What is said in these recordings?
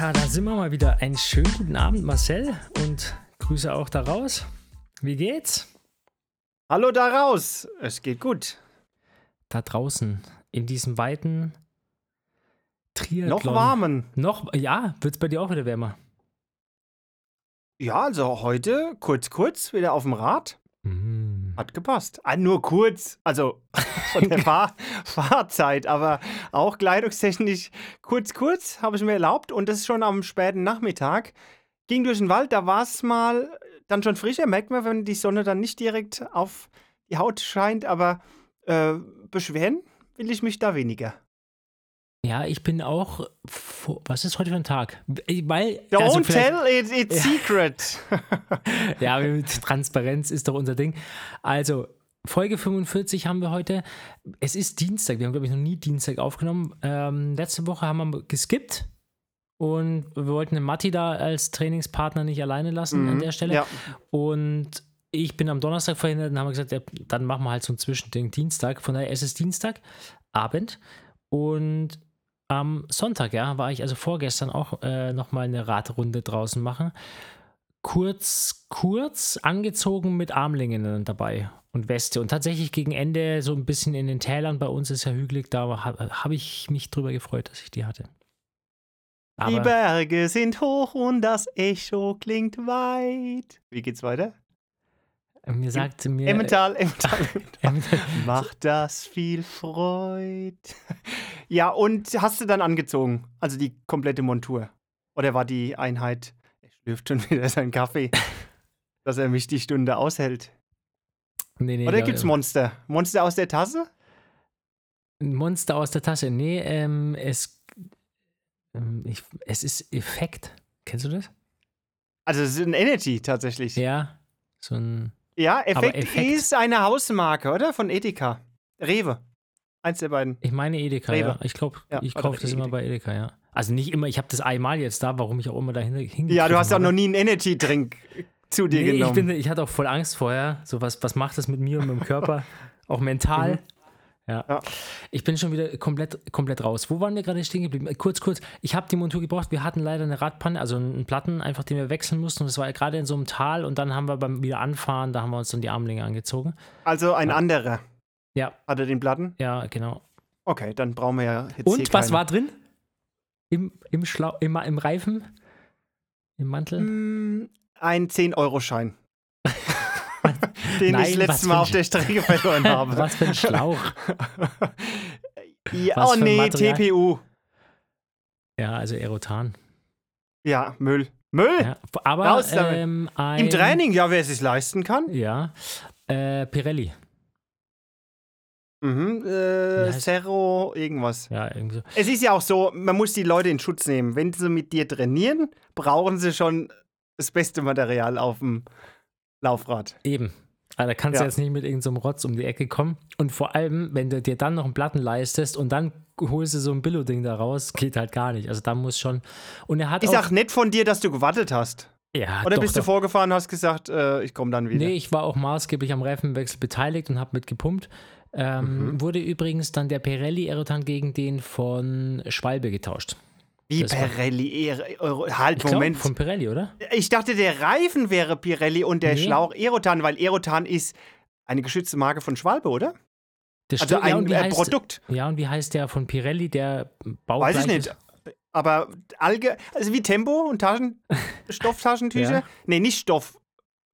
Ja, da sind wir mal wieder. Einen schönen guten Abend, Marcel. Und Grüße auch da raus. Wie geht's? Hallo da raus. Es geht gut. Da draußen, in diesem weiten Triathlon. Noch warmen. Noch, ja, wird's bei dir auch wieder wärmer? Ja, also heute kurz, kurz wieder auf dem Rad. Hat gepasst. Ah, nur kurz, also von der Fahr Fahrzeit, aber auch kleidungstechnisch kurz, kurz habe ich mir erlaubt und das ist schon am späten Nachmittag. Ging durch den Wald, da war es mal dann schon frischer, merkt man, wenn die Sonne dann nicht direkt auf die Haut scheint, aber äh, beschweren will ich mich da weniger. Ja, ich bin auch. Was ist heute für ein Tag? Weil. Don't also tell it, it's secret. Ja, Transparenz ist doch unser Ding. Also, Folge 45 haben wir heute. Es ist Dienstag. Wir haben, glaube ich, noch nie Dienstag aufgenommen. Ähm, letzte Woche haben wir geskippt. Und wir wollten den Matti da als Trainingspartner nicht alleine lassen an Mhm, der Stelle. ja. Und ich bin am Donnerstag verhindert und haben wir gesagt, ja, dann machen wir halt so ein Zwischending Dienstag. Von daher ist es Dienstagabend. Und am Sonntag, ja, war ich also vorgestern auch äh, nochmal eine Radrunde draußen machen. Kurz, kurz angezogen mit Armlingen dabei und Weste. Und tatsächlich gegen Ende so ein bisschen in den Tälern, bei uns ist ja hügelig, da habe hab ich mich drüber gefreut, dass ich die hatte. Die Aber Berge sind hoch und das Echo klingt weit. Wie geht's weiter? Mir sagte mir. Emmental, Emmental. Emmental- Macht das viel Freude. Ja, und hast du dann angezogen? Also die komplette Montur? Oder war die Einheit, er schlürft schon wieder seinen Kaffee, dass er mich die Stunde aushält? nee, nee, Oder da- gibt's Monster? Monster aus der Tasse? Monster aus der Tasse. Nee, ähm, es, ähm, ich, es ist Effekt. Kennst du das? Also es ist ein Energy tatsächlich. Ja. So ein. Effekt, Effekt- ist eine Hausmarke, oder? Von Edeka. Rewe. Eins der beiden. Ich meine Edeka, Rewe. ja. Ich glaube, Ja, ich kaufe das immer Edeka. bei Edeka, ja. Also nicht immer, ich habe das einmal jetzt da, warum ich auch immer dahin hingegriffen Ja, du hast auch noch nie einen Energy-Drink zu dir Nee, ich, genommen. bin, ich hatte auch voll Angst vorher. So, was, was macht das mit mir und mit dem Körper? auch mental. Mhm. Ja. Ja. Ich bin schon wieder komplett, komplett raus. Wo waren wir gerade stehen geblieben? Äh, Kurz, kurz. Ich habe die Montur gebraucht. Wir hatten leider eine Radpanne, also einen Platten, einfach den wir wechseln mussten. Und das war ja gerade in so einem Tal. Und dann haben wir beim wieder anfahren, da haben wir uns dann die Armlinge angezogen. also ein anderer. Ja. Hat er den Platten? Ja, genau. Okay, dann brauchen wir ja jetzt Und was war drin? Im, im, Schlau im, im Reifen? Im Mantel? Mm, Ein 10-Euro-Schein. Den Nein, ich letztes Mal auf der Strecke verloren habe. Was für ein Schlauch. ja, oh nee? TPU. Ja, also Erotan. Ja, Müll. Müll? Ja, aber ähm, ein, Im Training, ja, wer es sich leisten kann. Ja. Äh, Pirelli. Mhm, äh, Cerro, irgendwas. Ja, irgendwie so. Es ist ja auch so, man muss die Leute in Schutz nehmen. Wenn sie mit dir trainieren, brauchen sie schon das beste Material auf dem Laufrad. Eben. Aber da kannst Ja. du jetzt nicht mit irgendeinem Rotz um die Ecke kommen. Und vor allem, wenn du dir dann noch einen Platten leistest und dann holst du so ein Billo-Ding da raus, geht halt gar nicht. Also da muss schon. Und er hat Ist auch. nett von dir, dass du gewartet hast. ja, Oder doch, bist doch. du vorgefahren und hast gesagt, äh, ich komme dann wieder? Nee, ich war auch maßgeblich am Reifenwechsel beteiligt und habe mitgepumpt. Ähm, Mhm. Wurde übrigens dann der Pirelli Aerotan gegen den von Schwalbe getauscht. Wie das Pirelli, halt, Ich glaub, Moment. von Pirelli, oder? ich dachte, der Reifen wäre Pirelli und der Nee. Schlauch Aerotan, weil Aerotan ist eine geschützte Marke von Schwalbe, oder? Das Also ja, ein wie äh, heißt, Produkt. Ja, und wie heißt der von Pirelli, der Bau Weiß ich nicht. Aber allge also wie Tempo und Taschen Stofftaschentücher? Ja. Nee, nicht Stoff.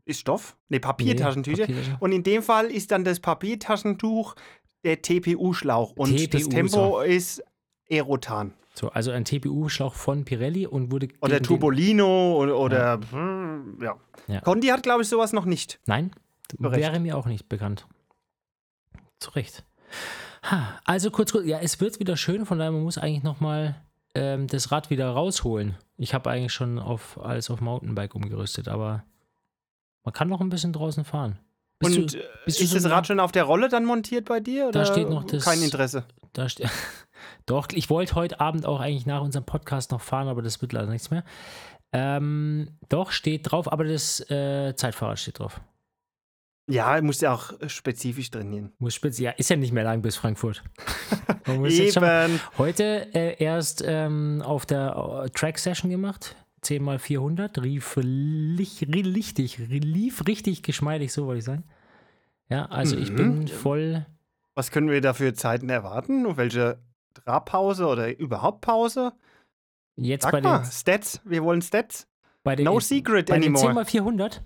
Ist Stoff? Nee, Papiertaschentücher. Und in dem Fall ist dann das Papiertaschentuch der TPU-Schlauch. Und das TPU, Tempo ist Aerotan. So, also ein TPU-Schlauch von Pirelli und wurde. Oder Tubolino oder, oder hm, ja. Ja. Conti hat, glaube ich, sowas noch nicht. Nein, Zu Recht. wäre mir auch nicht bekannt. Zu Recht. Ha, also kurz, kurz, ja, es wird wieder schön, von daher man muss eigentlich nochmal ähm, das Rad wieder rausholen. Ich habe eigentlich schon auf alles auf Mountainbike umgerüstet, aber man kann noch ein bisschen draußen fahren. Bist Und du, äh, ist so das Rad schon auf der Rolle dann montiert bei dir? Oder steht noch das- Kein Interesse. Da ste- Doch, ich wollte heute Abend auch eigentlich nach unserem Podcast noch fahren, aber das wird leider nichts mehr. Ähm, doch, steht drauf, aber das äh, Zeitfahrrad steht drauf. Ja, muss ja auch spezifisch trainieren. Muss spitz, ja, ist ja nicht mehr lang bis Frankfurt. Eben. heute äh, erst ähm, auf der äh, Track-Session gemacht. 10 mal 400. Rief lich, ri- richtig, ri- lief richtig geschmeidig, so wollte ich sagen. Ja, also ich Mhm. bin voll. Was können wir da für Zeiten erwarten? Und welche Trabpause oder überhaupt Pause? Jetzt Sag bei mal, den, Stats. Wir wollen Stats. bei den, No secret bei den 10 anymore. mal 400,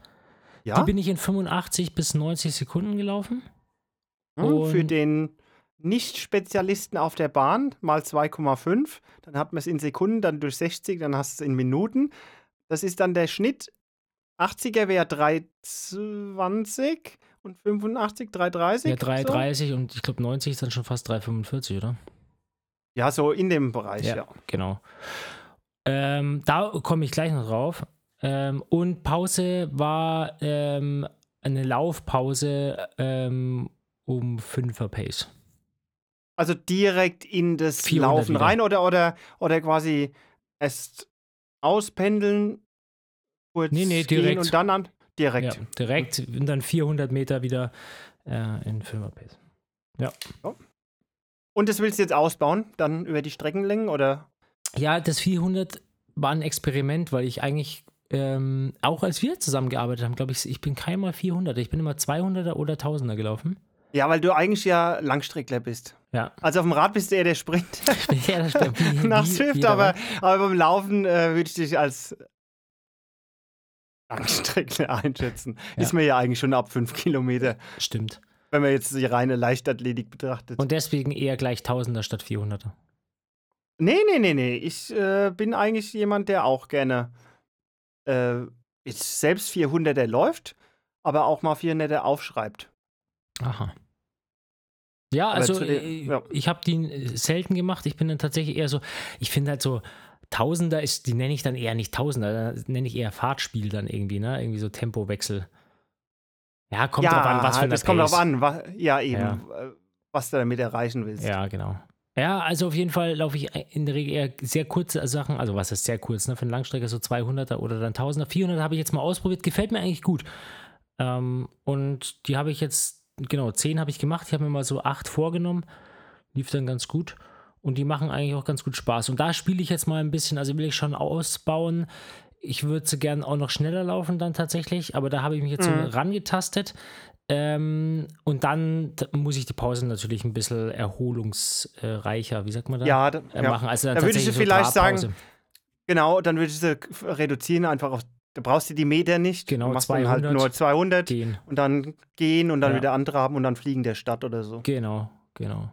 Ja, die bin ich in 85 bis 90 Sekunden gelaufen. Hm, für den Nicht-Spezialisten auf der Bahn mal 2,5. Dann hat man es in Sekunden, dann durch 60, dann hast du es in Minuten. Das ist dann der Schnitt. 80er wäre 3,20 und 85, 3,30. Ja, so? 3,30 und ich glaube 90 ist dann schon fast 3,45, oder? Ja, so in dem Bereich, ja. Genau. Ähm, da komme ich gleich noch drauf. Ähm, und Pause war ähm, eine Laufpause ähm, um 5er Pace. Also direkt in das 400 Laufen wieder. rein oder, oder, oder quasi erst auspendeln, kurz Nee, nee, direkt. und dann an. Ja, Direkt. direkt und dann 400 Meter wieder äh, in 5er Pace. Und das willst du jetzt ausbauen, dann über die Streckenlängen oder? Ja, das 400 war ein Experiment, weil ich eigentlich ähm, auch als wir zusammengearbeitet haben, glaube ich, ich bin keinmal 400, ich bin immer 200er oder 1000er gelaufen. Ja, weil du eigentlich ja Langstreckler bist. Ja, Also auf dem Rad bist du eher der Sprinter ich bin das stimmt. Wie- nach Swift, aber, aber beim Laufen äh, würde ich dich als Langstreckler einschätzen. Ja. Ist mir ja eigentlich schon ab fünf Kilometer, Stimmt. Wenn man jetzt die reine Leichtathletik betrachtet. Und deswegen eher gleich 1000er statt 400er. Nee, nee, nee, nee. Ich äh, bin eigentlich jemand, der auch gerne äh, jetzt selbst 400er läuft, aber auch mal 400er aufschreibt. Aha. Ja, Aber also äh, ja. ich habe die äh, selten gemacht. Ich bin dann tatsächlich eher so, ich finde halt so, Tausender ist, die nenne ich dann eher nicht Tausender, da nenne ich eher Fahrtspiel dann irgendwie, ne? Irgendwie so Tempowechsel. Ja, kommt ja, drauf an, was für eine das kommt Pace. drauf an. Wa ja, eben, Ja. äh, was du damit erreichen willst. Ja, genau. Ja, also auf jeden Fall laufe ich in der Regel eher sehr kurze Sachen, also was ist sehr kurz, ne? Für eine Langstrecke so 200er oder dann 1000er. 400 habe ich jetzt mal ausprobiert, gefällt mir eigentlich gut. Ähm, und die habe ich jetzt, genau, 10 habe ich gemacht. Ich habe mir mal so 8 vorgenommen. Lief dann ganz gut. Und die machen eigentlich auch ganz gut Spaß. Und da spiele ich jetzt mal ein bisschen, also will ich schon ausbauen. Ich würde sie gern auch noch schneller laufen dann tatsächlich, aber da habe ich mich jetzt Mhm. so rangetastet. Ähm, und dann muss ich die Pause natürlich ein bisschen erholungsreicher, wie sagt man da? Ja, da, äh, machen. Also dann Da würde ich vielleicht sagen, genau, dann würde ich sie reduzieren einfach auf, da brauchst du die Meter nicht. Genau, du machst dann halt 200 nur 200 gehen. und dann gehen und dann Ja. wieder antraben und dann fliegen der Stadt oder so. Genau, genau.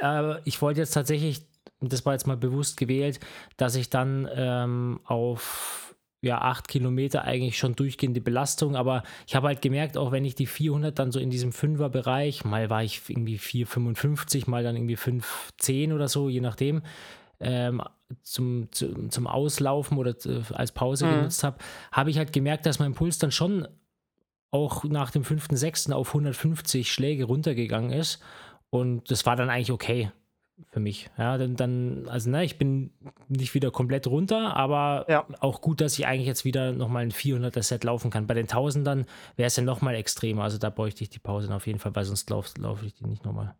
Äh, ich wollte jetzt tatsächlich, das war jetzt mal bewusst gewählt, dass ich dann ähm, auf ja, acht Kilometer eigentlich schon durchgehende Belastung, aber ich habe halt gemerkt, auch wenn ich die 400 dann so in diesem Fünfer-Bereich, mal war ich irgendwie 4,55, mal dann irgendwie 5,10 oder so, je nachdem, ähm, zum, zum, zum Auslaufen oder als Pause Mhm. genutzt habe, habe ich halt gemerkt, dass mein Puls dann schon auch nach dem fünften, sechsten auf 150 Schläge runtergegangen ist. Und das war dann eigentlich okay für mich. Ja, dann, dann also ne, ich bin nicht wieder komplett runter, aber Ja. auch gut, dass ich eigentlich jetzt wieder nochmal ein 400er Set laufen kann. Bei den 1000ern wäre es ja nochmal extremer. Also da bräuchte ich die Pause auf jeden Fall, weil sonst laufe lauf ich die nicht nochmal.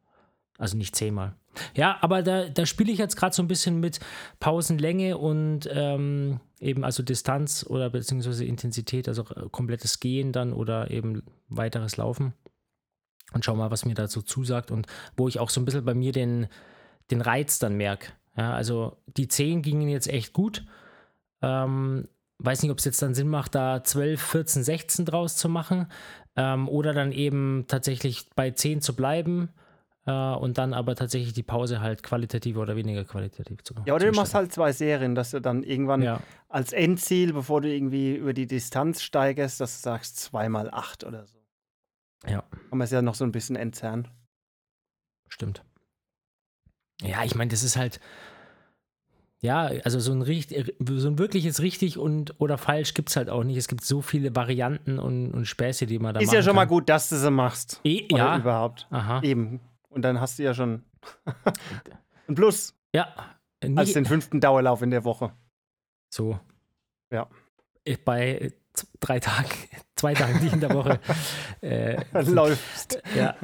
Also nicht zehnmal. Ja, aber da, da spiele ich jetzt gerade so ein bisschen mit Pausenlänge und ähm, eben also Distanz oder beziehungsweise Intensität, also äh, komplettes Gehen dann oder eben weiteres Laufen. Und schau mal, was mir dazu zusagt und wo ich auch so ein bisschen bei mir den, den Reiz dann merke. Ja, also die 10 gingen jetzt echt gut. Ähm, weiß nicht, ob es jetzt dann Sinn macht, da 12, 14, 16 draus zu machen ähm, oder dann eben tatsächlich bei 10 zu bleiben äh, und dann aber tatsächlich die Pause halt qualitativ oder weniger qualitativ zu Ja, oder du machst halt zwei Serien, dass du dann irgendwann Ja, als Endziel, bevor du irgendwie über die Distanz steigerst, dass du sagst zweimal acht oder so. Ja. Kann man es ja noch so ein bisschen entzerren. stimmt. Ja, ich meine, das ist halt. Ja, also so ein, richt- so ein wirkliches richtig und oder falsch gibt es halt auch nicht. Es gibt so viele Varianten und, und Späße, die man da Ist machen ja schon mal kann. gut, dass du sie machst. Eh, Oder ja, überhaupt. aha. Eben. Und dann hast du ja schon ein Plus Ja, als nie, den fünften Dauerlauf in der Woche. so. Ja. Ich Bei äh, drei Tagen zwei Tagen, die in der Woche äh, läufst. Ja.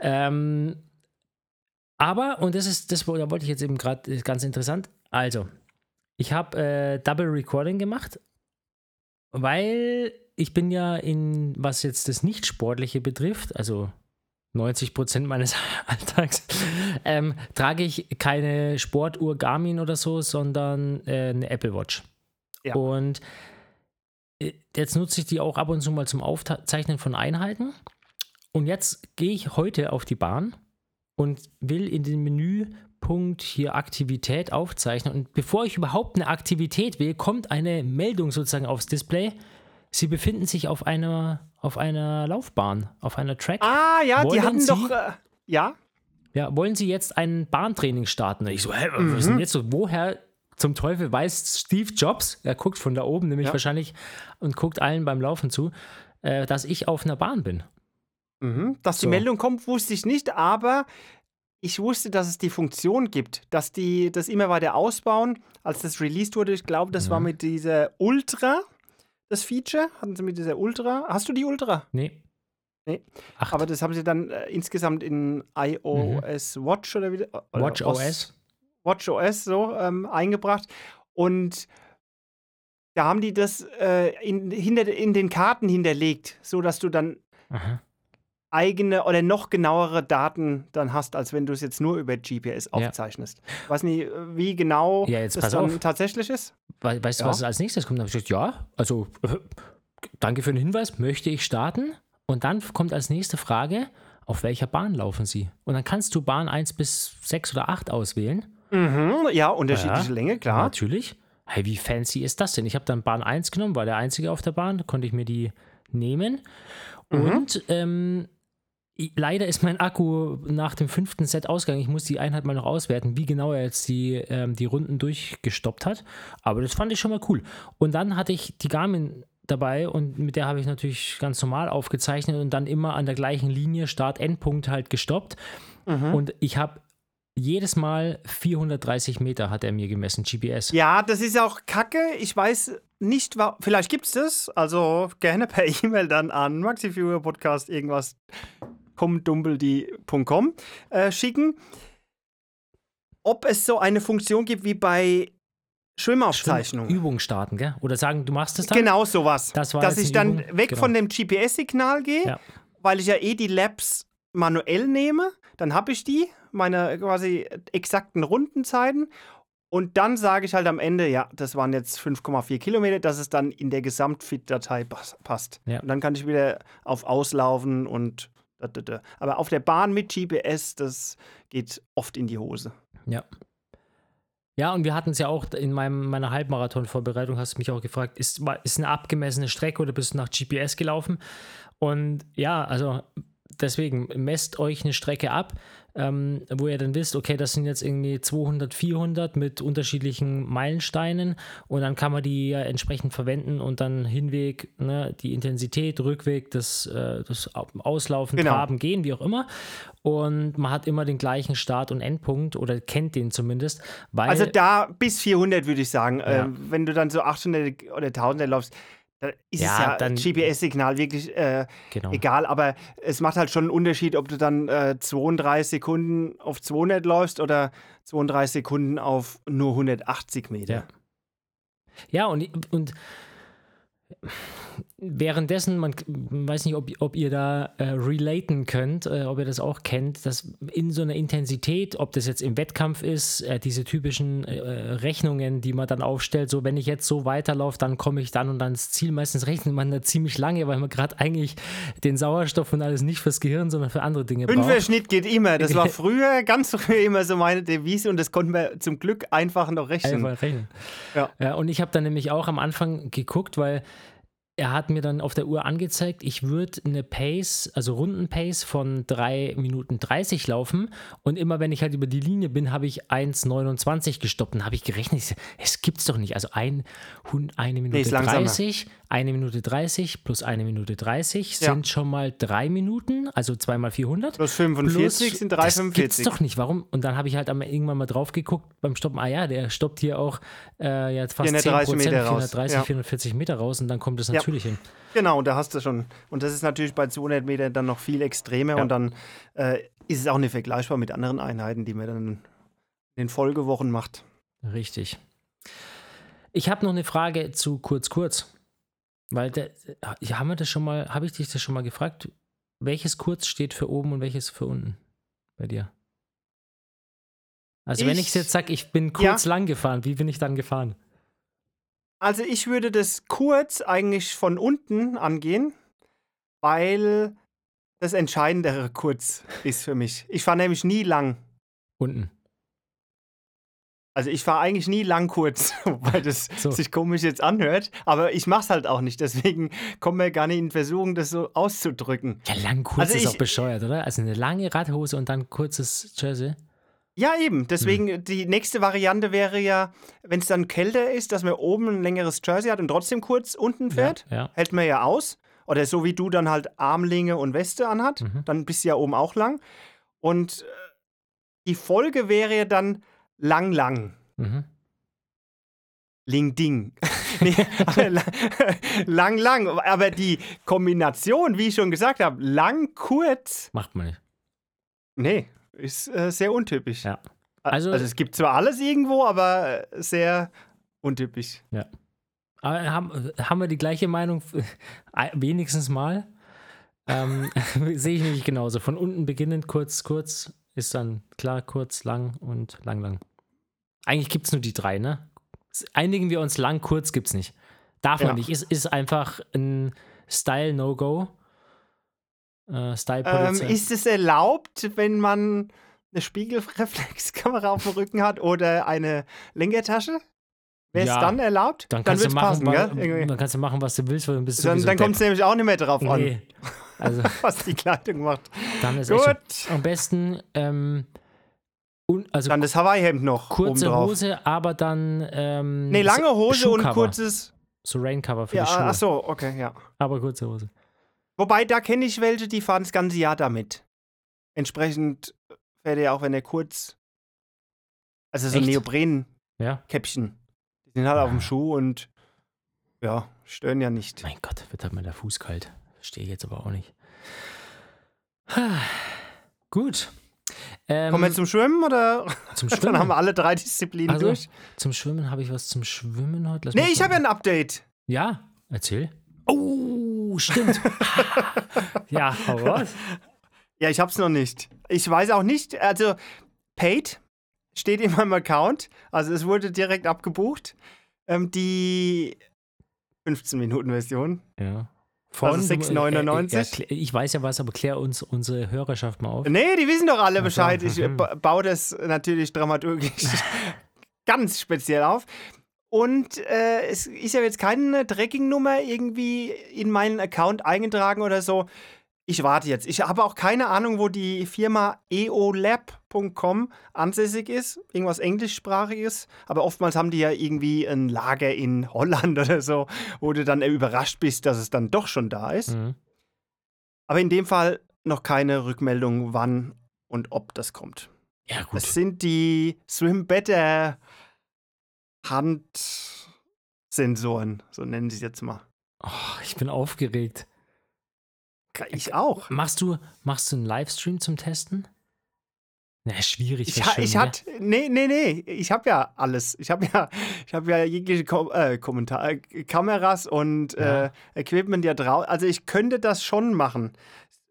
Ähm, aber, und das ist, das da wollte ich jetzt eben gerade ganz interessant. Also, ich habe äh, Double Recording gemacht, weil ich bin ja in, was jetzt das Nicht-Sportliche betrifft, also 90 Prozent meines Alltags, ähm, trage ich keine Sportuhr Garmin oder so, sondern äh, eine Apple Watch. Ja. Und äh, jetzt nutze ich die auch ab und zu mal zum Aufzeichnen von Einheiten. Und jetzt gehe ich heute auf die Bahn und will in den Menüpunkt hier Aktivität aufzeichnen. Und bevor ich überhaupt eine Aktivität wähle, kommt eine Meldung sozusagen aufs Display. Sie befinden sich auf einer, auf einer Laufbahn, auf einer Track. Ah, ja, wollen die hatten Sie, doch. Äh, ja? Ja, wollen Sie jetzt ein Bahntraining starten? Ich so, hä, was mhm. ist denn jetzt so? Woher zum Teufel weiß Steve Jobs, er guckt von da oben nämlich ja. wahrscheinlich und guckt allen beim Laufen zu, äh, dass ich auf einer Bahn bin. Mhm. Dass so. die Meldung kommt, wusste ich nicht, aber ich wusste, dass es die Funktion gibt, dass die das immer weiter ausbauen. Als das released wurde, ich glaube, das mhm. war mit dieser Ultra das Feature? Hatten sie mit dieser Ultra? Hast du die Ultra? Nee. Nee. Acht. Aber das haben sie dann äh, insgesamt in iOS mhm. Watch oder wie? Oder Watch OS. Watch OS so ähm, eingebracht. Und da haben die das äh, in, hinter, in den Karten hinterlegt, sodass du dann Aha eigene oder noch genauere Daten dann hast, als wenn du es jetzt nur über GPS aufzeichnest. Ja. Weiß nicht, wie genau ja, das dann auf. tatsächlich ist. We weißt ja. du, was als nächstes kommt? Da habe ich gesagt, ja, also äh, danke für den Hinweis, möchte ich starten? Und dann kommt als nächste Frage, auf welcher Bahn laufen Sie? Und dann kannst du Bahn 1 bis 6 oder 8 auswählen. Mhm, ja, unterschiedliche ja, Länge, klar. Natürlich. Hey, wie fancy ist das denn? Ich habe dann Bahn 1 genommen, war der einzige auf der Bahn, konnte ich mir die nehmen. Mhm. Und ähm, Leider ist mein Akku nach dem fünften Set ausgegangen. Ich muss die Einheit mal noch auswerten, wie genau er jetzt die, ähm, die Runden durchgestoppt hat. Aber das fand ich schon mal cool. Und dann hatte ich die Garmin dabei und mit der habe ich natürlich ganz normal aufgezeichnet und dann immer an der gleichen Linie Start-Endpunkt halt gestoppt. Mhm. Und ich habe jedes Mal 430 Meter hat er mir gemessen, GPS. Ja, das ist auch kacke. Ich weiß nicht, vielleicht gibt es das. Also gerne per E-Mail dann an Maxi Podcast irgendwas comdumbledee.com äh, schicken, ob es so eine Funktion gibt wie bei Schwimmaufzeichnungen. Übung starten, gell? Oder sagen, du machst es dann? Genau sowas. Das Dass ich dann Übung. weg genau. von dem GPS-Signal gehe, ja. weil ich ja eh die Labs manuell nehme. Dann habe ich die, meine quasi exakten Rundenzeiten. Und dann sage ich halt am Ende, ja, das waren jetzt 5,4 Kilometer, dass es dann in der Gesamtfit-Datei passt. Ja. Und dann kann ich wieder auf Auslaufen und aber auf der Bahn mit GPS, das geht oft in die Hose. Ja. Ja, und wir hatten es ja auch in meinem, meiner Halbmarathon-Vorbereitung, hast du mich auch gefragt, ist, ist eine abgemessene Strecke oder bist du nach GPS gelaufen? Und ja, also deswegen messt euch eine Strecke ab ähm, wo ihr dann wisst, okay, das sind jetzt irgendwie 200, 400 mit unterschiedlichen Meilensteinen und dann kann man die ja entsprechend verwenden und dann Hinweg, ne, die Intensität, Rückweg, das, äh, das Auslaufen, genau. Traben, Gehen, wie auch immer. Und man hat immer den gleichen Start- und Endpunkt oder kennt den zumindest. also da bis 400 würde ich sagen. Ja. Äh, wenn du dann so 800 oder 1000 läufst, da ist ja, es ja GPS-Signal wirklich äh, genau. egal, aber es macht halt schon einen Unterschied, ob du dann äh, 32 Sekunden auf 200 läufst oder 32 Sekunden auf nur 180 Meter. Ja, ja und, und währenddessen, man weiß nicht, ob, ob ihr da äh, relaten könnt, äh, ob ihr das auch kennt, dass in so einer Intensität, ob das jetzt im Wettkampf ist, äh, diese typischen äh, Rechnungen, die man dann aufstellt, so wenn ich jetzt so weiterlaufe, dann komme ich dann und dann ins Ziel. Meistens rechnet man da ziemlich lange, weil man gerade eigentlich den Sauerstoff und alles nicht fürs Gehirn, sondern für andere Dinge braucht. Fünfer Schnitt geht immer. Das war früher, ganz früher immer so meine Devise und das konnten wir zum Glück einfach noch rechnen. Einfach rechnen. Ja. ja und ich habe dann nämlich auch am Anfang geguckt, weil er hat mir dann auf der Uhr angezeigt, ich würde eine Pace, also Rundenpace von 3 Minuten 30 laufen und immer wenn ich halt über die Linie bin, habe ich 1,29 gestoppt und habe ich gerechnet, es gibt's doch nicht. Also ein, eine Minute nee, 30, eine Minute 30 plus eine Minute 30 ja. sind schon mal drei Minuten, also zweimal 400. Plus 45 plus, sind 3,45. Das gibt's doch nicht. Warum? Und dann habe ich halt irgendwann mal drauf geguckt beim Stoppen, ah ja, der stoppt hier auch äh, jetzt fast 10 Prozent, 430, 440 Meter raus und dann kommt es natürlich natürlich hin. Genau, da hast du schon. Und das ist natürlich bei 200 Metern dann noch viel extremer Ja. und dann äh, ist es auch nicht vergleichbar mit anderen Einheiten, die man dann in den Folgewochen macht. Richtig. Ich habe noch eine Frage zu kurz kurz. Weil der, ja, haben wir das schon mal, habe ich dich das schon mal gefragt? Welches kurz steht für oben und welches für unten bei dir? Also wenn ich Ich- jetzt sage, ich bin kurz lang gefahren, wie bin ich dann gefahren? Also ich würde das kurz eigentlich von unten angehen, weil das Entscheidendere kurz ist für mich. Ich fahre nämlich nie lang. Unten. Also ich fahre eigentlich nie lang kurz, weil das So. sich komisch jetzt anhört. Aber ich mache es halt auch nicht. Deswegen kommen wir gar nicht in Versuchung, das so auszudrücken. Ja, lang kurz Also ist ich- auch bescheuert, oder? Also eine lange Radhose und dann kurzes Jersey. Ja, eben. Deswegen, die nächste Variante wäre ja, wenn es dann kälter ist, dass man oben ein längeres Jersey hat und trotzdem kurz unten fährt. Ja, ja. Hält man ja aus. Oder so wie du dann halt Armlinge und Weste anhat. Mhm. Dann bist du ja oben auch lang. Und äh, die Folge wäre ja dann lang, lang. Mhm. Ling Ding. nee, lang, lang. Aber die Kombination, wie ich schon gesagt habe, lang, kurz, Macht man nicht. nee, ist äh, sehr untypisch. Ja. Also, Also- es gibt zwar alles irgendwo, aber äh, sehr untypisch. Aber haben, haben wir die gleiche Meinung? Äh, Wenigstens mal. Ähm, Sehe ich nämlich genauso. Von unten beginnend, kurz, kurz, ist dann klar, kurz, lang und lang, lang. Eigentlich gibt es nur die drei, ne? Einigen wir uns, lang, kurz gibt es nicht. Darf man Ja. nicht. Ist, ist einfach ein Style-No-Go. Äh, Ähm, Style-Polizei. ist es erlaubt, wenn man eine Spiegelreflexkamera auf dem Rücken hat oder eine Lenkertasche? Wäre es Ja. dann erlaubt? dann kannst wird's du machen, passen, wa- dann kannst du machen, was du willst, weil dann bist du Dann, dann kommt es nämlich auch nicht mehr drauf an, Nee. Also, was die Kleidung macht. dann ist Gut. Am besten, ähm, un, also Dann das Hawaii-Hemd noch kurze obendrauf. Hose, aber dann. Ähm, Nee, lange Hose und Schuhcover. kurzes. So Raincover für Ja, die Schuhe. ach so, okay, ja. Aber kurze Hose. Wobei, da kenne ich welche, die fahren das ganze Jahr damit. Entsprechend fährt er auch, wenn er kurz. Also so? Neopren-Käppchen. Ja. Die sind halt auf Ah. dem Schuh und ja, stören ja nicht. Mein Gott, wird halt mal der Fuß kalt. Verstehe ich jetzt aber auch nicht. Gut. Ähm, Kommen wir zum Schwimmen oder? zum Dann haben Schwimmen. wir alle drei Disziplinen Also, durch. Zum Schwimmen habe ich was zum Schwimmen heute. Lass Nee, ich habe ja ein Update. Ja, erzähl. Oh, stimmt. ja, raus. Ja, ich hab's noch nicht. Ich weiß auch nicht, also paid steht in meinem Account, also es wurde direkt abgebucht. Ähm, die 15 Minuten Version. Ja. Also du- 6,99? äh, äh, ich weiß ja was, aber klär uns unsere Hörerschaft mal auf. Nee, die wissen doch alle Bescheid. Ich äh, ba- baue das natürlich dramaturgisch ganz speziell auf. Und äh, es ist ja jetzt keine Tracking-Nummer irgendwie in meinen Account eingetragen oder so. Ich warte jetzt. Ich habe auch keine Ahnung, wo die Firma eolab.com ansässig ist. Irgendwas englischsprachiges. Aber oftmals haben die ja irgendwie ein Lager in Holland oder so, wo du dann überrascht bist, dass es dann doch schon da ist. Mhm. Aber in dem Fall noch keine Rückmeldung, wann und ob das kommt. Ja, gut. Es sind die Swim Better Handsensoren, so nennen sie es jetzt mal. Oh, ich bin aufgeregt. Ich auch. Machst du, machst du einen Livestream zum Testen? Na, schwierig. Ich, Schwimmen, ich hat, nee, nee, nee, ich habe ja alles. Ich habe ja, ich habe ja jegliche Kom äh, Kommentar äh, Kameras und Ja. äh, Equipment ja drauf. Also ich könnte das schon machen.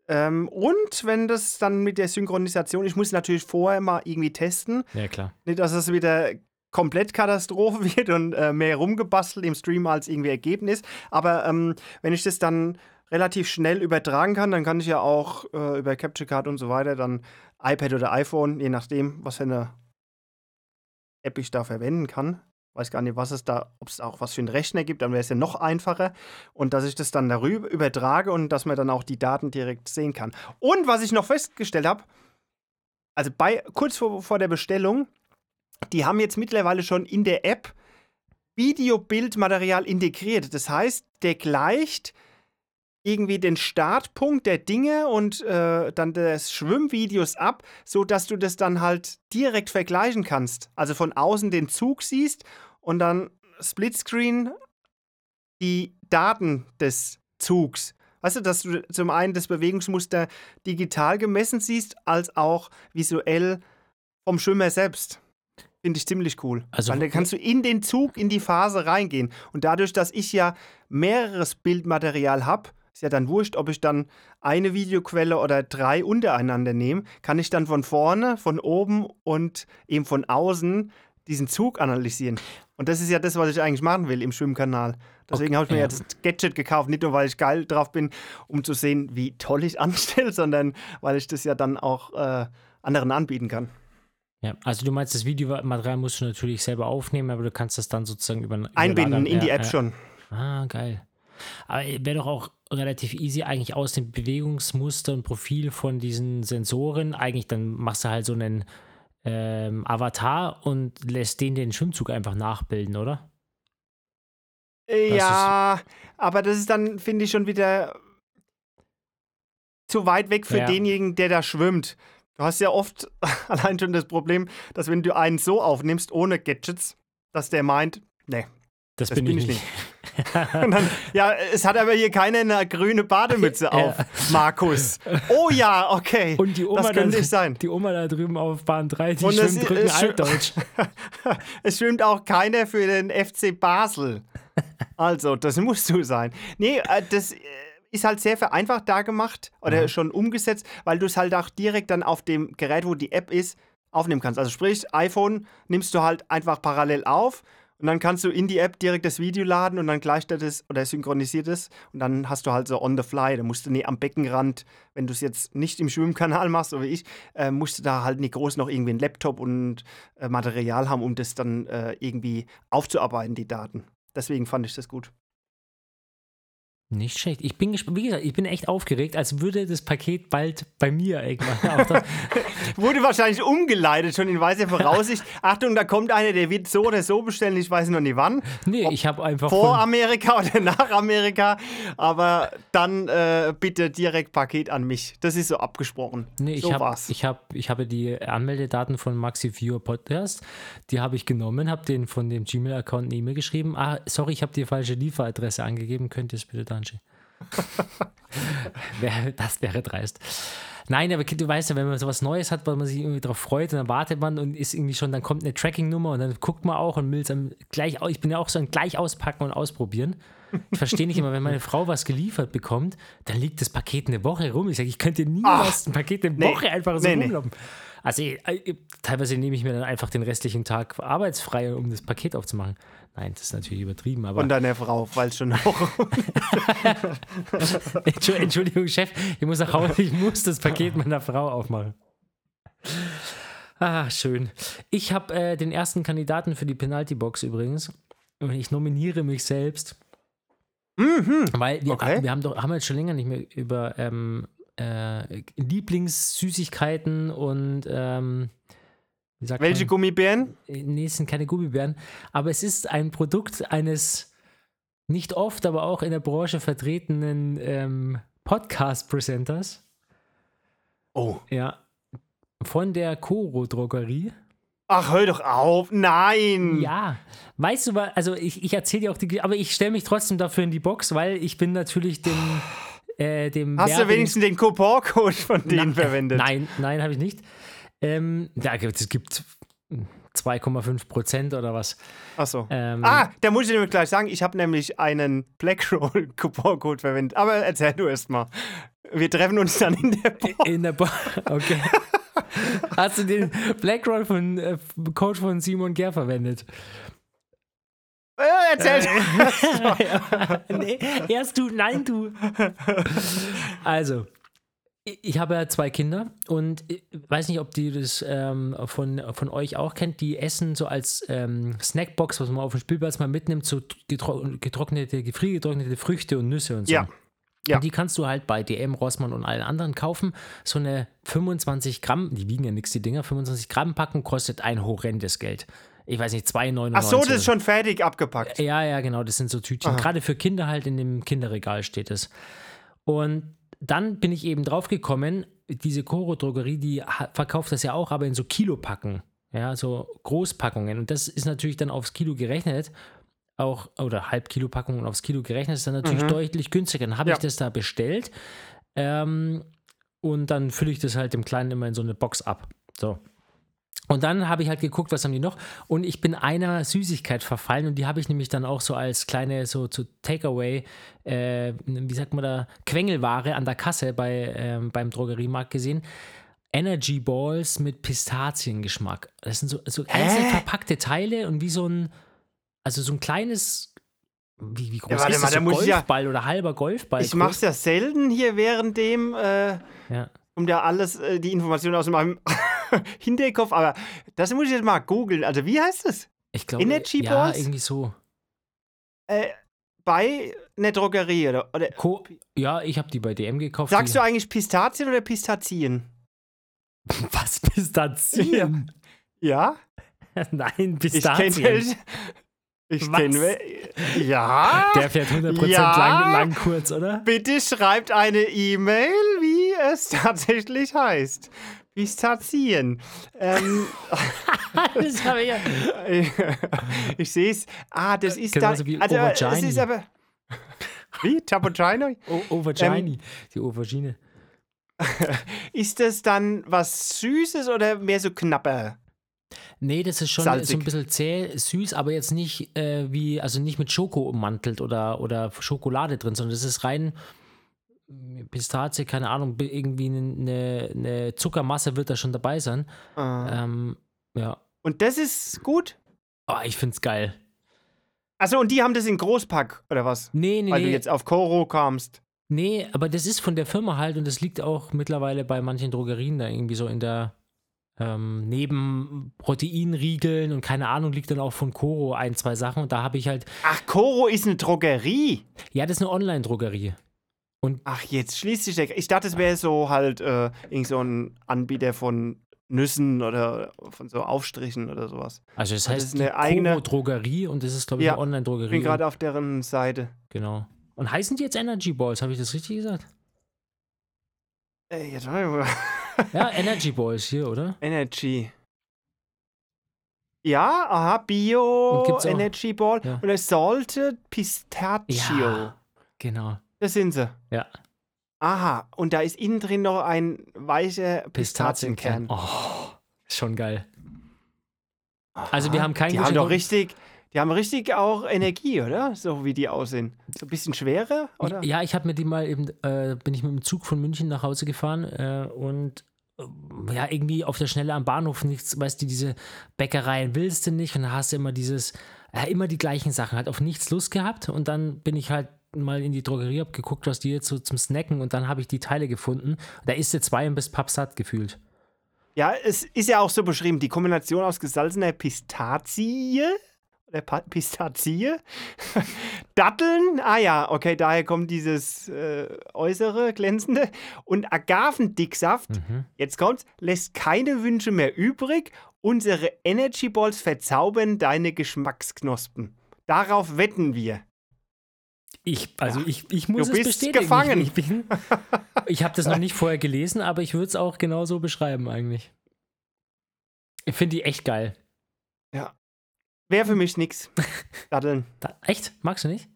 Ähm, und wenn das dann mit der Synchronisation, ich muss natürlich vorher mal irgendwie testen, Ja, klar. Nicht, dass es wieder komplett Katastrophe wird und äh, mehr rumgebastelt im Stream als irgendwie Ergebnis. Aber ähm, wenn ich das dann relativ schnell übertragen kann, dann kann ich ja auch äh, über Capture Card und so weiter dann iPad oder iPhone, je nachdem, was für eine App ich da verwenden kann. Weiß gar nicht, was es da, ob es auch was für einen Rechner gibt, dann wäre es ja noch einfacher. Und dass ich das dann darüber übertrage und dass man dann auch die Daten direkt sehen kann. Und was ich noch festgestellt habe, also bei, kurz vor, vor der Bestellung, die haben jetzt mittlerweile schon in der App Video-Bildmaterial integriert. Das heißt, der gleicht irgendwie den Startpunkt der Dinge und äh, dann des Schwimmvideos ab, sodass du das dann halt direkt vergleichen kannst. Also von außen den Zug siehst und dann Splitscreen die Daten des Zugs. Weißt du, dass du zum einen das Bewegungsmuster digital gemessen siehst, als auch visuell vom Schwimmer selbst. Finde ich ziemlich cool. Also- Weil dann kannst du in den Zug, in die Phase reingehen. Und dadurch, dass ich ja mehreres Bildmaterial habe, ist ja dann wurscht, ob ich dann eine Videoquelle oder drei untereinander nehme, kann ich dann von vorne, von oben und eben von außen diesen Zug analysieren. Und das ist ja das, was ich eigentlich machen will im Schwimmkanal. Deswegen Okay, habe ich mir ja. ja das Gadget gekauft, nicht nur, weil ich geil drauf bin, um zu sehen, wie toll ich anstelle, sondern weil ich das ja dann auch äh, anderen anbieten kann. Ja, also du meinst, das Videomaterial musst du natürlich selber aufnehmen, aber du kannst das dann sozusagen über Einbinden in die Ja, App ja. schon. Ah, geil. Aber wäre doch auch relativ easy, eigentlich aus dem Bewegungsmuster und Profil von diesen Sensoren, eigentlich dann machst du halt so einen ähm, Avatar und lässt den den Schwimmzug einfach nachbilden, oder? Äh, Das Ja, aber das ist dann, finde ich, schon wieder zu weit weg für Ja. denjenigen, der da schwimmt. Du hast ja oft allein schon das Problem, dass wenn du einen so aufnimmst, ohne Gadgets, dass der meint, nee, Das, Das bin, bin ich ich nicht. Und dann, ja, es hat aber hier keiner eine grüne Bademütze auf, Markus. Oh ja, okay. Und die Oma, das könnte da, es sein. die Oma da drüben auf Bahn 3, die Und schwimmt Rücken Altdeutsch. es schwimmt auch keiner für den FC Basel. Also, das musst du sein. Nee, äh, das äh, ist halt sehr vereinfacht da gemacht oder Mhm. schon umgesetzt, weil du es halt auch direkt dann auf dem Gerät, wo die App ist, aufnehmen kannst. Also sprich, iPhone nimmst du halt einfach parallel auf und dann kannst du in die App direkt das Video laden und dann gleicht er das oder synchronisiert es und dann hast du halt so on the fly. Da musst du nie am Beckenrand, wenn du es jetzt nicht im Schwimmkanal machst, so wie ich, äh, musst du da halt nicht groß noch irgendwie einen Laptop und äh, Material haben, um das dann äh, irgendwie aufzuarbeiten, die Daten. Deswegen fand ich das gut. Nicht schlecht. Ich bin gespannt, wie gesagt, ich bin echt aufgeregt, als würde das Paket bald bei mir irgendwann Wurde wahrscheinlich umgeleitet, schon in weißer Voraussicht. Achtung, da kommt einer, der wird so oder so bestellen, ich weiß noch nie wann. Nee, ich habe einfach Vor Amerika oder nach Amerika. Aber dann äh, bitte direkt Paket an mich. Das ist so abgesprochen. Nee, ich so habe war's. ich hab, ich habe die Anmeldedaten von Maxi Viewer Podcast, die habe ich genommen, habe den von dem Gmail-Account eine E-Mail geschrieben. Ah, sorry, ich habe die falsche Lieferadresse angegeben. Könnt ihr es bitte dann Wäre- das wäre dreist. Nein, aber du weißt ja, wenn man sowas Neues hat, weil man sich irgendwie darauf freut und dann wartet man und ist irgendwie schon, dann kommt eine Tracking-Nummer und dann guckt man auch und will es dann gleich, ich bin ja auch so ein gleich auspacken und ausprobieren. Ich verstehe nicht immer, wenn meine Frau was geliefert bekommt, dann liegt das Paket eine Woche rum. Ich sage, ich könnte niemals ein Paket eine nee. Woche einfach so Nee, nee. rumlaufen. Also ich, ich, teilweise nehme ich mir dann einfach den restlichen Tag arbeitsfrei, um das Paket aufzumachen. Nein, das ist natürlich übertrieben, aber Von deiner Frau, es schon auch. Entschu- Entschuldigung, Chef, ich muss nach Hause, ich muss das Paket meiner Frau aufmachen. Ah, schön. Ich habe äh, den ersten Kandidaten für die Penalty-Box übrigens. Und ich nominiere mich selbst. Weil wir, Okay. wir haben doch haben jetzt schon länger nicht mehr über ähm, äh, Lieblingssüßigkeiten und ähm, Welche man? Gummibären? Nee, es sind keine Gummibären. Aber es ist ein Produkt eines nicht oft, aber auch in der Branche vertretenen ähm, Podcast-Presenters. Oh. Ja. Von der Coro Drogerie. Ach, hör doch auf. Nein. Ja. Weißt du, also ich, ich erzähle dir auch die, aber ich stelle mich trotzdem dafür in die Box, weil ich bin natürlich dem, äh, dem Hast du Werbing- wenigstens den Coupon-Code von denen Na- verwendet? Nein, nein, habe ich nicht. Ähm, ja, es gibt 2,5 Prozent oder was. Achso. Ähm, Ah, da muss ich nämlich gleich sagen, ich habe nämlich einen Blackroll Coupon-Code verwendet. Aber erzähl du erst mal. Wir treffen uns dann in der Bo In der Bo Okay. Hast du den Blackroll von äh, Coach von Simon Ger verwendet? äh, Erzähl ja, nee, erst du, nein, du. Also, ich habe ja zwei Kinder und weiß nicht, ob die das ähm, von, von euch auch kennt. Die essen so als ähm, Snackbox, was man auf dem Spielplatz mal mitnimmt, so getro getrocknete, gefriergetrocknete Früchte und Nüsse und so. Ja. Ja. Und die kannst du halt bei DM, Rossmann und allen anderen kaufen. So eine 25 Gramm, die wiegen ja nichts, die Dinger, 25 Gramm packen kostet ein horrendes Geld. Ich weiß nicht, 2,99. Ach so, das ist schon fertig abgepackt. ja, ja, genau, das sind so Tütchen. Gerade für Kinder halt in dem Kinderregal steht es. Und dann bin ich eben drauf gekommen, diese Coro-Drogerie, die verkauft das ja auch, aber in so Kilopacken. Ja, so Großpackungen. Und das ist natürlich dann aufs Kilo gerechnet. auch, oder Halbkilo-Packungen aufs Kilo gerechnet, ist dann natürlich Mhm. deutlich günstiger. Dann habe Ja. ich das da bestellt ähm, und dann fülle ich das halt dem Kleinen immer in so eine Box ab. So. Und dann habe ich halt geguckt, was haben die noch. Und ich bin einer Süßigkeit verfallen und die habe ich nämlich dann auch so als kleine, so zu Takeaway, äh, wie sagt man da, Quengelware an der Kasse bei, ähm, beim Drogeriemarkt gesehen. Energy Balls mit Pistaziengeschmack. Das sind so, so einzeln verpackte Teile und wie so ein, also so ein kleines, wie, wie groß warte ist mal, das? da So ich ja- Golfball oder halber Golfball. Ich mache es ja selten hier während dem, äh, Ja. um da alles, äh, die Informationen aus meinem Hinterkopf, aber das muss ich jetzt mal googeln. Also wie heißt es? Ich glaube, Energy ja, Balls? irgendwie so. Äh, bei einer Drogerie oder, oder ja, ich habe die bei DM gekauft. sagst du eigentlich Pistazien oder Pistazien? was Pistazien? Ja? Nein, Ich Pistazien. kenne Ich Was? kenne Ja? Der fährt 100% Ja. lang, lang kurz, oder? Bitte schreibt eine E-Mail, wie es tatsächlich heißt. Pistazien. Ähm, das habe ich ja. ich sehe es. Ah, das ist Genauso da. wie also, es Aubergine. ist aber. Wie? Tapogino? O Aubergine. die Aubergine. Ist das dann was Süßes oder mehr so knapper? Nee, das ist schon Salzig. so ein bisschen zäh, süß, aber jetzt nicht äh, wie, also nicht mit Schoko ummantelt oder, oder Schokolade drin, sondern das ist rein äh, Pistazie, keine Ahnung, irgendwie eine, eine Zuckermasse wird da schon dabei sein. Ah. Ähm, ja. Und das ist gut? Oh, ich find's geil. Achso, und die haben das in Großpack, oder was? Nee, nee, Weil du nee. jetzt auf Koro kamst. Nee, aber das ist von der Firma halt und das liegt auch mittlerweile bei manchen Drogerien da irgendwie so in der ähm, neben Proteinriegeln und keine Ahnung, liegt dann auch von Coro ein, zwei Sachen und da habe ich halt, Ach, Koro ist eine Drogerie. ja, das ist eine Online-Drogerie. Ach, jetzt schließt sich der. Ich dachte, es wäre so halt äh, irgend so ein Anbieter von Nüssen oder von so Aufstrichen oder sowas. Also das Das heißt ist eine eigene- Drogerie und das ist, glaube ich, Ja, eine Ich Online-Drogerie. bin gerade auf deren Seite. Genau. Und heißen die jetzt Energy Balls, habe ich das richtig gesagt? Ey, jetzt warte mal. Ja, Energy Balls hier, oder? Energy. Ja, aha, Bio, Und Energy Ball Ja. und es Salted Pistachio. Ja. Genau. Das sind sie. Ja. Aha, und da ist innen drin noch ein weicher Pistazienkern. Oh, schon geil. Also wir haben kein Die haben doch richtig, die haben richtig auch Energie, oder? So wie die aussehen. So ein bisschen schwerer, oder? Ja, ich habe mir die mal eben, äh, bin ich mit dem Zug von München nach Hause gefahren äh, und äh, ja, irgendwie auf der Schnelle am Bahnhof nichts, weißt du, diese Bäckereien willst du nicht und dann hast du immer dieses, ja, immer die gleichen Sachen, halt auf nichts Lust gehabt und dann bin ich halt mal in die Drogerie, hab geguckt, was die jetzt so zum Snacken und dann habe ich die Teile gefunden. Da isst du zwei und bist pappsatt gefühlt. Ja, es ist ja auch so beschrieben, die Kombination aus gesalzener Pistazie oder Pa- Pistazie, Datteln, ah ja, okay, daher kommt dieses äh, äußere glänzende und Agavendicksaft, Mhm. jetzt kommt's, lässt keine Wünsche mehr übrig. Unsere Energy Balls verzaubern deine Geschmacksknospen. Darauf wetten wir. Ich, also Ja. ich, ich muss Du es bestätigen. gefangen. Ich, bin, ich habe das noch nicht vorher gelesen, aber ich würde es auch genauso beschreiben eigentlich. Ich finde die echt geil. Wäre für mich nix. Datteln. Da, echt? Magst du nicht?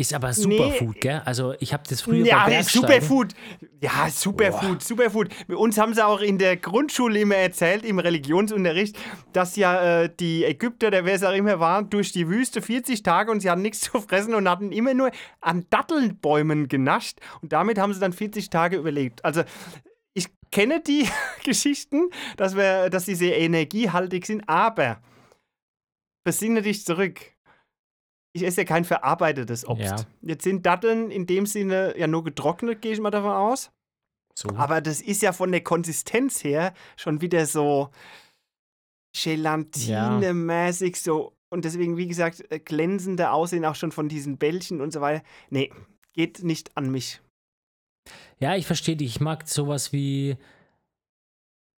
Ist aber Superfood, gell? Also ich habe das früher Ja, Bergsteigen. Superfood. Ja, Superfood, Superfood. Bei uns haben sie auch in der Grundschule immer erzählt, im Religionsunterricht, dass ja äh, die Ägypter, der wer es auch immer war, durch die Wüste 40 Tage und sie hatten nichts zu fressen und hatten immer nur an Dattelbäumen genascht. Und damit haben sie dann 40 Tage überlebt. Also ich kenne die Geschichten, dass, wir, dass sie sehr energiehaltig sind, aber besinne dich zurück. Ich esse ja kein verarbeitetes Obst. Ja. Jetzt sind Datteln in dem Sinne ja nur getrocknet, gehe ich mal davon aus. So. Aber das ist ja von der Konsistenz her schon wieder so gelatinemäßig so. Und deswegen, wie gesagt, äh, glänzende Aussehen auch schon von diesen Bällchen und so weiter. Nee, geht nicht an mich. Ja, ich verstehe dich. Ich mag sowas wie.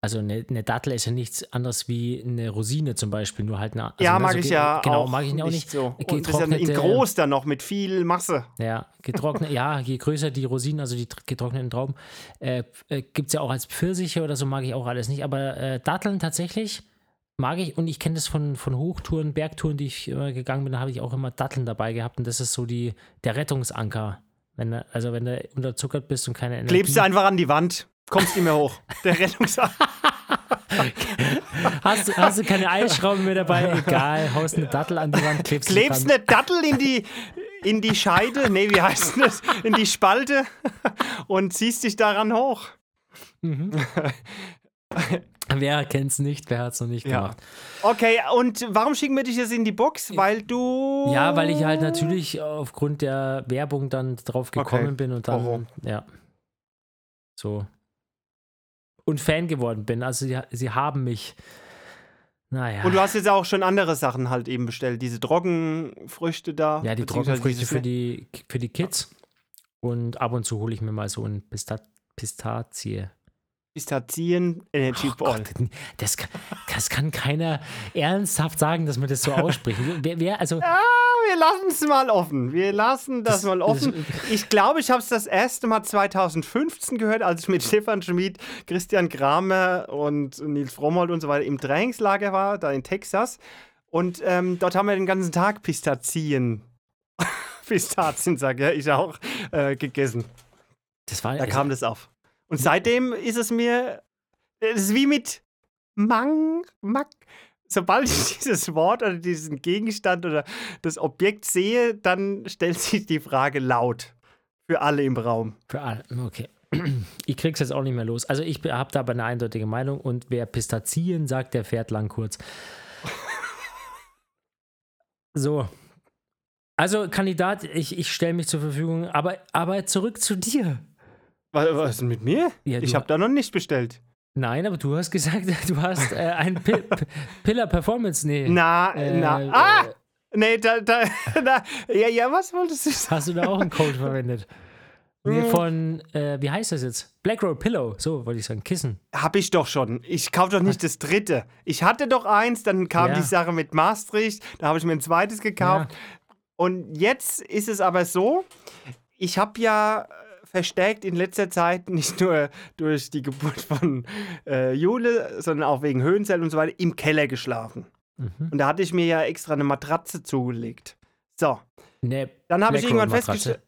Also eine, eine Dattel ist ja nichts anderes wie eine Rosine zum Beispiel, nur halt eine. Also ja, ne, mag so ich ja Genau, auch mag ich auch nicht. so. Und ist ja in groß dann noch mit viel Masse. Ja, getrocknet, ja, je größer die Rosinen, also die tr- getrockneten Trauben, äh, äh, gibt es ja auch als Pfirsiche oder so, mag ich auch alles nicht. Aber äh, Datteln tatsächlich mag ich und ich kenne das von, von Hochtouren, Bergtouren, die ich äh, gegangen bin, da habe ich auch immer Datteln dabei gehabt und das ist so die, der Rettungsanker. Wenn also wenn du unterzuckert bist und keine Energie. Klebst du einfach an die Wand, kommst nicht mehr hoch. Der Rettungsanker. hast, du- hast du keine Eisschrauben mehr dabei? Egal, haust eine Dattel an die Wand, klebst, Klebst eine Dattel in die, in die Scheide, nee, wie heißt das? In die Spalte und ziehst dich daran hoch. Wer kennt's nicht? Wer hat's noch nicht Ja. gemacht? Okay, und warum schicken wir dich jetzt in die Box? Weil du. Ja, weil ich halt natürlich aufgrund der Werbung dann drauf gekommen Okay. bin und dann, Warum? ja. So. Und Fan geworden bin. Also sie, sie haben mich. Naja. Und du hast jetzt auch schon andere Sachen halt eben bestellt. Diese Trockenfrüchte da. ja, die Trockenfrüchte für die, für die Kids. Und ab und zu hole ich mir mal so ein Pista Pistazie. Pistazien Energy Oh Ball. Gott, das, kann- das kann keiner ernsthaft sagen, dass man das so ausspricht. Wer, wer also, Ah, wir lassen es mal offen. Wir lassen das, Das- mal offen. ich glaube, ich habe es das erste Mal 2015 gehört, als ich mit Stefan Schmid, Christian Kramer und Nils Frommold und so weiter im Trainingslager war, da in Texas. Und ähm, dort haben wir den ganzen Tag Pistazien, Pistazien, sage ich auch, äh, gegessen. das war Da kam das auf. Und seitdem ist es mir, es ist wie mit Mang, Mack. Sobald ich dieses Wort oder diesen Gegenstand oder das Objekt sehe, dann stellt sich die Frage laut. Für alle im Raum. Für alle, okay. Ich krieg's jetzt auch nicht mehr los. Also ich habe da aber eine eindeutige Meinung und wer Pistazien sagt, der fährt lang kurz. So. Also Kandidat, ich, ich stelle mich zur Verfügung, aber, aber zurück zu dir. Was, was ist denn mit mir? Ja, ich habe da noch nicht bestellt. Nein, aber du hast gesagt, du hast äh, ein P- Pillar Performance. Nee. Na, Äh, na. äh, Ah! Nee, da, da, da. Ja, ja, was wolltest du sagen? Hast du da auch einen Code verwendet? Nee, von, äh, wie heißt das jetzt? Black Roll Pillow, so wollte ich sagen, Kissen. Hab ich doch schon. Ich kaufe doch nicht das dritte. Ich hatte doch eins, dann kam Ja. die Sache mit Maastricht, da habe ich mir ein zweites gekauft. Und jetzt ist es aber so, ich habe ja verstärkt in letzter Zeit nicht nur durch die Geburt von äh, Jule, sondern auch wegen Höhenzellen und so weiter im Keller geschlafen. Mhm. Und da hatte ich mir ja extra eine Matratze zugelegt. So, Ne, dann habe ich irgendwann festgestellt,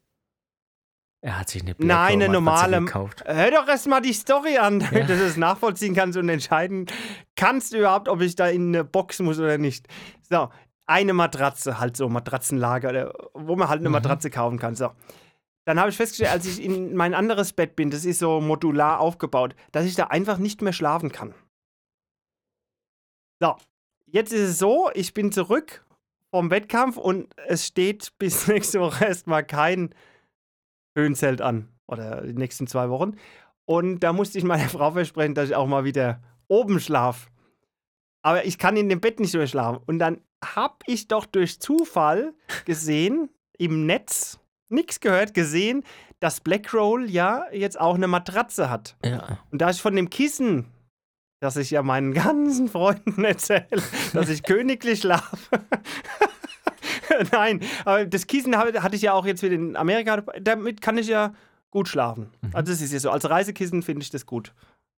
Er hat sich eine Black Nein, eine normale. gekauft. Hör doch erst mal die Story an, damit Ja. du das nachvollziehen kannst und entscheiden kannst überhaupt, ob ich da in eine Box muss oder nicht. So, eine Matratze, halt so Matratzenlager, oder wo man halt eine Mhm. Matratze kaufen kann. So. Dann habe ich festgestellt, als ich in mein anderes Bett bin, das ist so modular aufgebaut, dass ich da einfach nicht mehr schlafen kann. So, jetzt ist es so, ich bin zurück vom Wettkampf und es steht bis nächste Woche erstmal kein Höhenzelt an. Oder die nächsten zwei Wochen. Und da musste ich meiner Frau versprechen, dass ich auch mal wieder oben schlafe. Aber ich kann in dem Bett nicht mehr schlafen. Und dann habe ich doch durch Zufall gesehen, im Netz, nichts gehört, gesehen, dass Blackroll ja jetzt auch eine Matratze hat. Ja. Und da ich von dem Kissen, das ich ja meinen ganzen Freunden erzähle, dass ich königlich schlafe. Nein, aber das Kissen hatte ich ja auch jetzt wieder in Amerika. Damit kann ich ja gut schlafen. Also das ist ja so. Als Reisekissen finde ich das gut.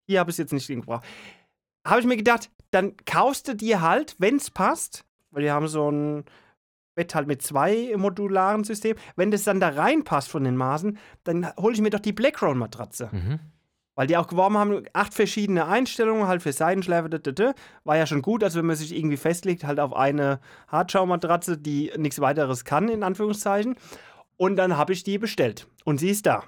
Hier habe ich es jetzt nicht gebraucht. Habe ich mir gedacht, dann kaufst du dir halt, wenn es passt, weil wir haben so ein Bett halt mit zwei modularen Systemen. Wenn das dann da reinpasst von den Maßen, dann hole ich mir doch die Blackroll-Matratze. Mhm. Weil die auch geworben haben, acht verschiedene Einstellungen, halt für Seidenschläfe, d -d -d. war ja schon gut, als wenn man sich irgendwie festlegt, halt auf eine Hartschaumatratze, die nichts weiteres kann, in Anführungszeichen. Und dann habe ich die bestellt. Und sie ist da.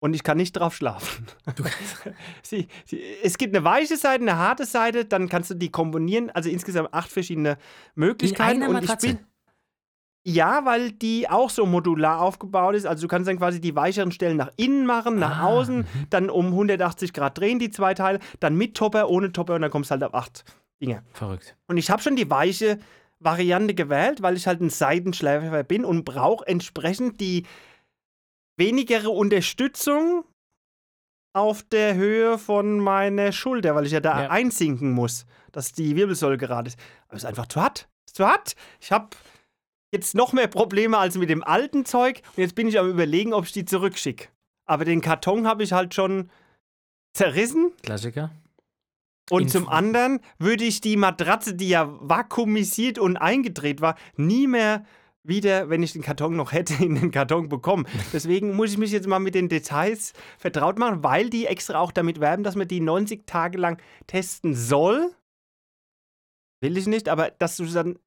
Und ich kann nicht drauf schlafen. sie, sie, es gibt eine weiche Seite, eine harte Seite, dann kannst du die kombinieren. Also insgesamt acht verschiedene Möglichkeiten. einer und ich bin. Ja, weil die auch so modular aufgebaut ist. Also du kannst dann quasi die weicheren Stellen nach innen machen, nach Ah, außen, dann um 180 Grad drehen die zwei Teile, dann mit Topper, ohne Topper und dann kommst du halt auf acht Dinge. Verrückt. Und ich habe schon die weiche Variante gewählt, weil ich halt ein Seitenschläfer bin und brauche entsprechend die wenigere Unterstützung auf der Höhe von meiner Schulter, weil ich ja da Ja. einsinken muss, dass die Wirbelsäule gerade ist. Aber es ist einfach zu hart. Es ist zu hart. Ich habe jetzt noch mehr Probleme als mit dem alten Zeug und jetzt bin ich am überlegen, ob ich die zurückschicke. Aber den Karton habe ich halt schon zerrissen Klassiker. Und In- zum anderen würde ich die Matratze, die ja vakuumisiert und eingedreht war, nie mehr wieder, wenn ich den Karton noch hätte, in den Karton bekommen. Deswegen muss ich mich jetzt mal mit den Details vertraut machen, weil die extra auch damit werben, dass man die 90 Tage lang testen soll. Will ich nicht, aber dass du dann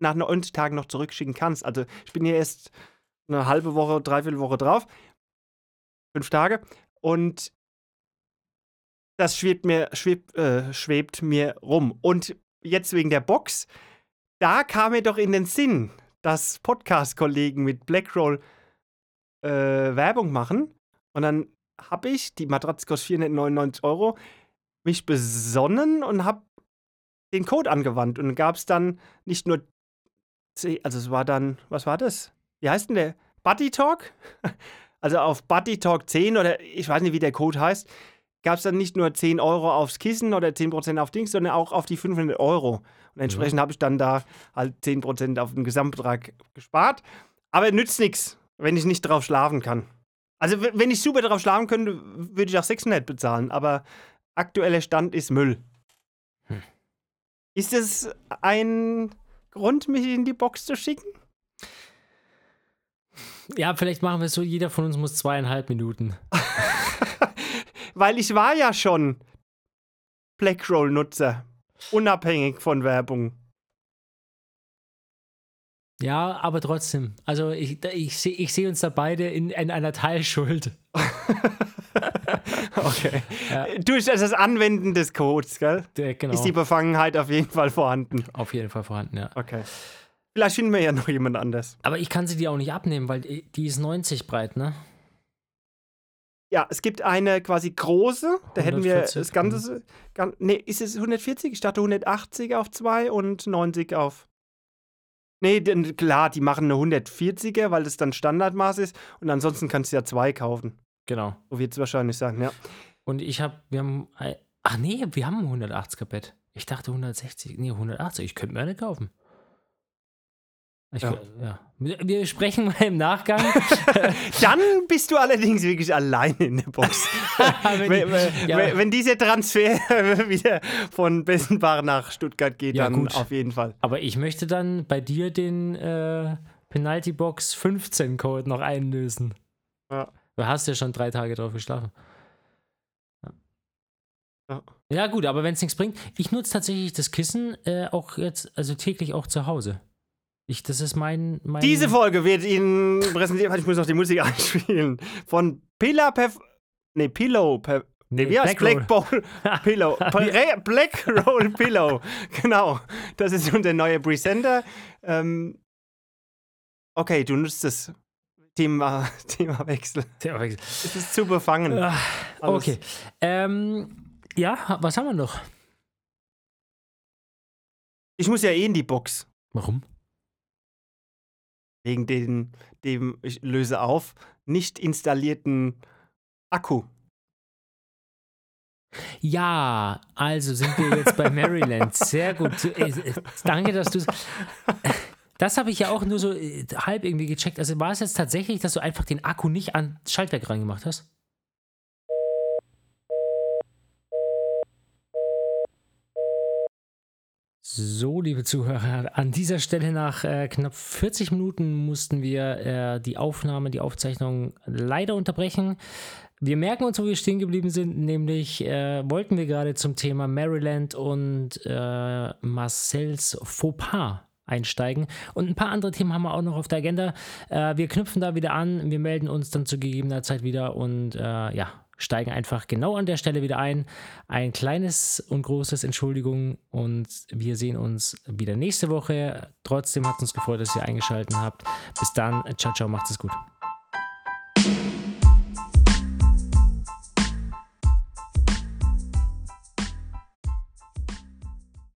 nach 90 Tagen noch zurückschicken kannst. Also ich bin hier erst eine halbe Woche, dreiviertel Woche drauf. Fünf Tage. Und das schwebt mir, schwebt, äh, schwebt mir rum. Und jetzt wegen der Box, da kam mir doch in den Sinn, dass Podcast-Kollegen mit Blackroll äh, Werbung machen. Und dann habe ich, die Matratze kostet 499 Euro, mich besonnen und habe den Code angewandt. Und gab es dann nicht nur, 10 also es war dann, was war das? Wie heißt denn der? Buddy Talk? Also auf Buddy Talk 10 oder ich weiß nicht, wie der Code heißt, gab es dann nicht nur 10 Euro aufs Kissen oder 10% auf Dings, sondern auch auf die 500 Euro. Und entsprechend habe ich dann da halt 10% auf den Gesamtbetrag gespart. Aber nützt nichts, wenn ich nicht drauf schlafen kann. Also wenn ich super drauf schlafen könnte, würde ich auch 600 bezahlen. Aber aktueller Stand ist Müll. Hm. Ist das ein Grund, mich in die Box zu schicken? Ja, vielleicht machen wir es so, jeder von uns muss zweieinhalb Minuten. Weil ich war ja schon Blackroll-Nutzer. Unabhängig von Werbung. Ja, aber trotzdem. Also ich, ich sehe ich seh uns da beide in, in einer Teilschuld. Okay. Ja. Durch das Anwenden des Codes, gell? Der, genau. Ist die Befangenheit auf jeden Fall vorhanden. auf jeden Fall vorhanden, ja. Okay. Vielleicht finden wir ja noch jemand anders. Aber ich kann sie dir auch nicht abnehmen, weil die ist 90 breit, ne? Ja, es gibt eine quasi große, da hätten wir 140, das Ganze. Gan, nee, ist es 140? Ich dachte 180 auf 2 und 90 auf. Nee, denn klar, die machen eine 140er, weil das dann Standardmaß ist. Und ansonsten kannst du ja zwei kaufen. Genau. So wird es wahrscheinlich sein, ja. Und ich habe, wir haben, ach nee, wir haben ein 180er Bett. Ich dachte 160, nee, 180. Ich könnte mir eine kaufen. Ich, Ja. ja. ja. Wir sprechen mal im Nachgang. Dann bist du allerdings wirklich alleine in der Box. wenn, wenn, die, ja, wenn, wenn dieser Transfer wieder von Bessenbach nach Stuttgart geht, Ja, dann gut. auf jeden Fall. aber ich möchte dann bei dir den äh, Penalty Box 15 Code noch einlösen. Ja. Du hast ja schon drei Tage drauf geschlafen. Ja, Ja. gut, aber wenn es nichts bringt, ich nutze tatsächlich das Kissen äh, auch jetzt, also täglich auch zu Hause. Ich, das ist mein, mein Diese Folge wird Ihnen präsentiert, ich muss noch die Musik einspielen, von Pillar per... Nee, Pillow per... Nee, wie heißt Black. Bowl Pillow? Black Roll Pillow. Genau. Das ist unser neuer Presenter. Ähm, okay, du nutzt es. Thema, Themawechsel. Es ist zu befangen. Ah, okay. Ähm, ja, was haben wir noch? Ich muss ja eh in die Box. Warum? Wegen den, dem, ich löse auf, nicht installierten Akku. Ja, also sind wir jetzt bei Maryland. Sehr gut. Äh, äh, Danke, dass du Das habe ich ja auch nur so äh, halb irgendwie gecheckt. Also war es jetzt tatsächlich, dass du einfach den Akku nicht an Schaltwerk reingemacht hast? So, liebe Zuhörer, an dieser Stelle nach äh, knapp 40 Minuten mussten wir äh, die Aufnahme, die Aufzeichnung leider unterbrechen. Wir merken uns, wo wir stehen geblieben sind, nämlich äh, wollten wir gerade zum Thema Maryland und äh, Marcells Fauxpas einsteigen. Und ein paar andere Themen haben wir auch noch auf der Agenda. Äh, wir knüpfen da wieder an, wir melden uns dann zu gegebener Zeit wieder und äh, ja, steigen einfach genau an der Stelle wieder ein. Ein kleines und großes Entschuldigung und wir sehen uns wieder nächste Woche. Trotzdem hat es uns gefreut, dass ihr eingeschaltet habt. Bis dann, ciao, ciao, macht es gut.